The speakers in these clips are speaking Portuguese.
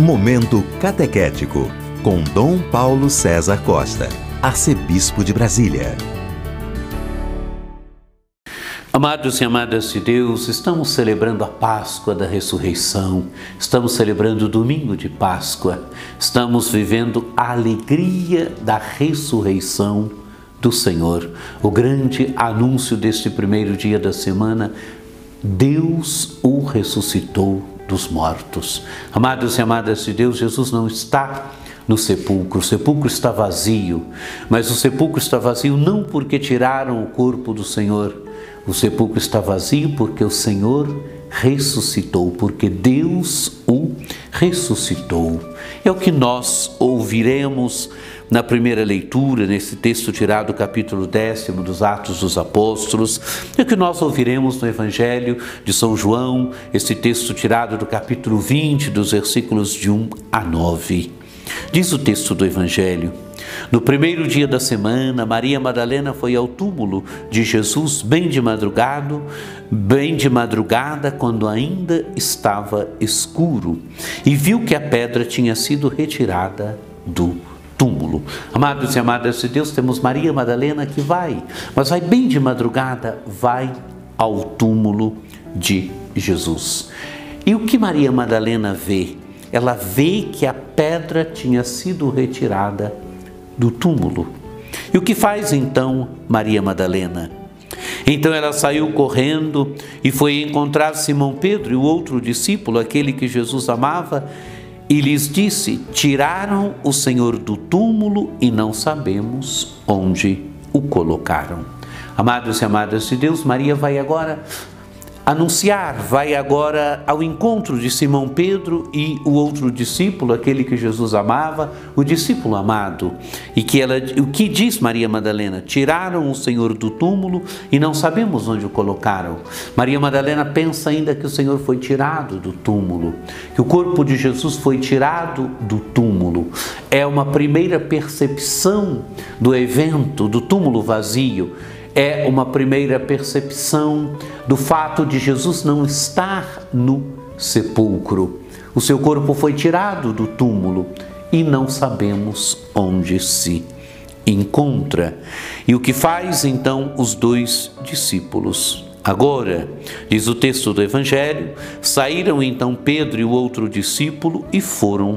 Momento Catequético, com Dom Paulo César Costa, Arcebispo de Brasília. Amados e amadas de Deus, estamos celebrando a Páscoa da Ressurreição, estamos celebrando o domingo de Páscoa, estamos vivendo a alegria da ressurreição do Senhor. O grande anúncio deste primeiro dia da semana: Deus o ressuscitou dos mortos. Amados e amadas de Deus, Jesus não está no sepulcro, o sepulcro está vazio, mas o sepulcro está vazio não porque tiraram o corpo do Senhor, o sepulcro está vazio porque o Senhor ressuscitou, porque Deus o ressuscitou. É o que nós ouviremos na primeira leitura, nesse texto tirado do capítulo décimo dos Atos dos Apóstolos, e o que nós ouviremos no Evangelho de São João, esse texto tirado do capítulo 20, dos versículos de 1 a 9. Diz o texto do Evangelho. No primeiro dia da semana, Maria Madalena foi ao túmulo de Jesus bem de madrugada, bem de madrugada, quando ainda estava escuro, e viu que a pedra tinha sido retirada do túmulo. Amados e amadas de Deus, temos Maria Madalena que vai, mas vai bem de madrugada, vai ao túmulo de Jesus. E o que Maria Madalena vê? Ela vê que a pedra tinha sido retirada do túmulo. E o que faz então Maria Madalena? Então ela saiu correndo e foi encontrar Simão Pedro e o outro discípulo, aquele que Jesus amava, e lhes disse: Tiraram o Senhor do túmulo e não sabemos onde o colocaram. Amados e amadas de Deus, Maria vai agora anunciar, vai agora ao encontro de Simão Pedro e o outro discípulo, aquele que Jesus amava, o discípulo amado. E que ela, o que diz Maria Madalena? Tiraram o Senhor do túmulo e não sabemos onde o colocaram. Maria Madalena pensa ainda que o Senhor foi tirado do túmulo, que o corpo de Jesus foi tirado do túmulo. É uma primeira percepção do evento do túmulo vazio é uma primeira percepção do fato de Jesus não estar no sepulcro. O seu corpo foi tirado do túmulo e não sabemos onde se encontra. E o que faz então os dois discípulos? Agora, diz o texto do Evangelho, saíram então Pedro e o outro discípulo e foram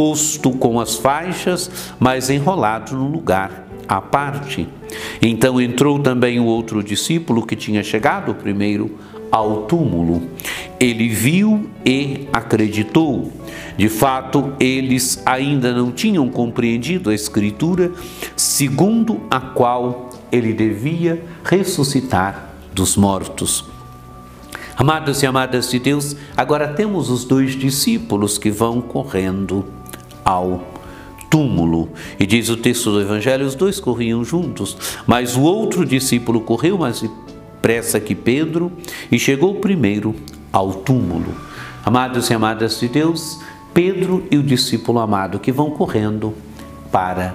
posto com as faixas, mas enrolado no lugar à parte. Então entrou também o outro discípulo que tinha chegado primeiro ao túmulo. Ele viu e acreditou. De fato, eles ainda não tinham compreendido a Escritura, segundo a qual ele devia ressuscitar dos mortos. Amados e amadas de Deus, agora temos os dois discípulos que vão correndo ao túmulo. E diz o texto do Evangelho: os dois corriam juntos, mas o outro discípulo correu mais depressa que Pedro e chegou primeiro ao túmulo. Amados e amadas de Deus, Pedro e o discípulo amado que vão correndo para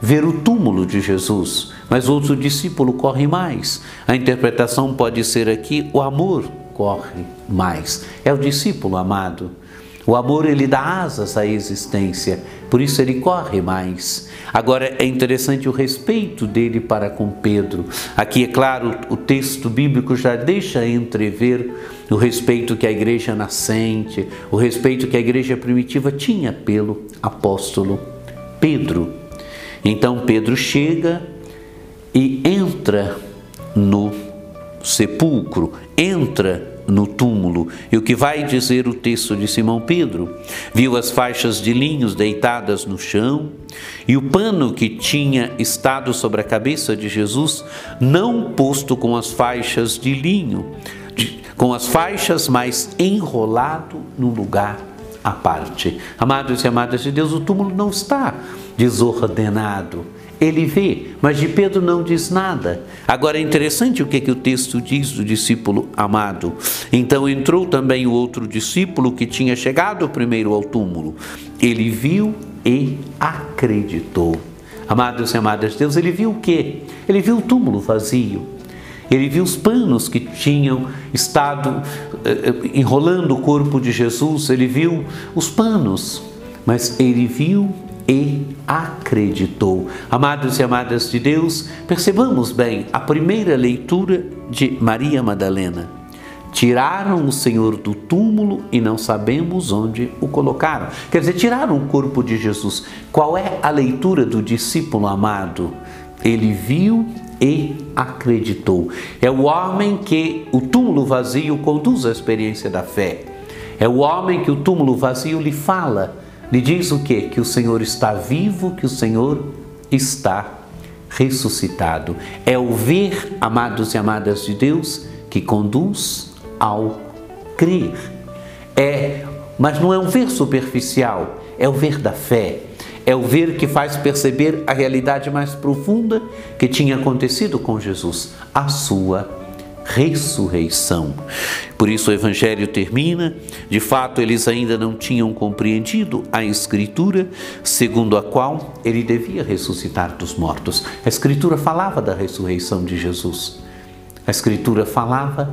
ver o túmulo de Jesus, mas outro discípulo corre mais. A interpretação pode ser aqui: o amor corre mais. É o discípulo amado o amor ele dá asas à existência, por isso ele corre mais. Agora é interessante o respeito dele para com Pedro. Aqui é claro, o texto bíblico já deixa entrever o respeito que a igreja nascente, o respeito que a igreja primitiva tinha pelo apóstolo Pedro. Então Pedro chega e entra no sepulcro, entra no túmulo. E o que vai dizer o texto de Simão Pedro? Viu as faixas de linhos deitadas no chão e o pano que tinha estado sobre a cabeça de Jesus, não posto com as faixas de linho, com as faixas, mas enrolado no lugar à parte. Amados e amadas de Deus, o túmulo não está desordenado. Ele vê, mas de Pedro não diz nada. Agora é interessante o que, que o texto diz do discípulo amado. Então entrou também o outro discípulo que tinha chegado primeiro ao túmulo. Ele viu e acreditou. Amados e amadas de Deus, ele viu o quê? Ele viu o túmulo vazio. Ele viu os panos que tinham estado eh, eh, enrolando o corpo de Jesus, ele viu os panos, mas ele viu e acreditou. Amados e amadas de Deus, percebamos bem a primeira leitura de Maria Madalena. Tiraram o Senhor do túmulo e não sabemos onde o colocaram. Quer dizer, tiraram o corpo de Jesus. Qual é a leitura do discípulo amado? Ele viu e acreditou. É o homem que o túmulo vazio conduz à experiência da fé. É o homem que o túmulo vazio lhe fala, lhe diz o quê? Que o Senhor está vivo, que o Senhor está ressuscitado. É o ver, amados e amadas de Deus, que conduz ao crer. É, mas não é um ver superficial, é o ver da fé é o ver que faz perceber a realidade mais profunda que tinha acontecido com Jesus, a sua ressurreição. Por isso o evangelho termina, de fato eles ainda não tinham compreendido a escritura segundo a qual ele devia ressuscitar dos mortos. A escritura falava da ressurreição de Jesus. A escritura falava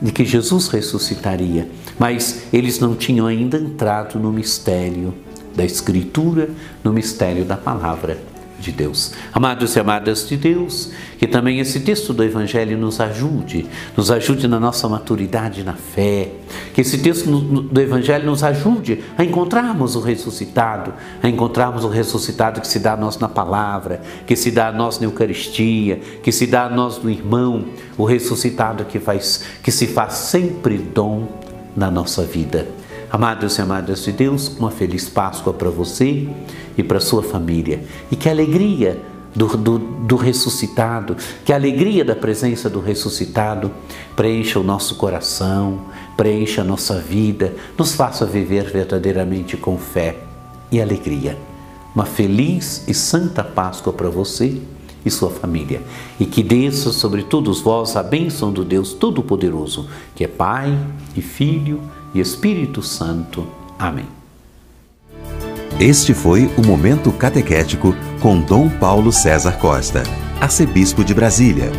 de que Jesus ressuscitaria, mas eles não tinham ainda entrado no mistério da Escritura, no mistério da palavra de Deus. Amados e amadas de Deus, que também esse texto do Evangelho nos ajude, nos ajude na nossa maturidade na fé, que esse texto do Evangelho nos ajude a encontrarmos o ressuscitado, a encontrarmos o ressuscitado que se dá a nós na palavra, que se dá a nós na Eucaristia, que se dá a nós no irmão, o ressuscitado que, faz, que se faz sempre dom na nossa vida. Amados e amadas de Deus, uma feliz Páscoa para você e para sua família. E que alegria do, do, do, ressuscitado, que a alegria da presença do ressuscitado preencha o nosso coração, preencha a nossa vida, nos faça viver verdadeiramente com fé e alegria. Uma feliz e santa Páscoa para você e sua família. E que desça sobre todos vós a bênção do Deus Todo-Poderoso, que é Pai e Filho e Espírito Santo. Amém. Este foi o Momento Catequético com Dom Paulo César Costa, arcebispo de Brasília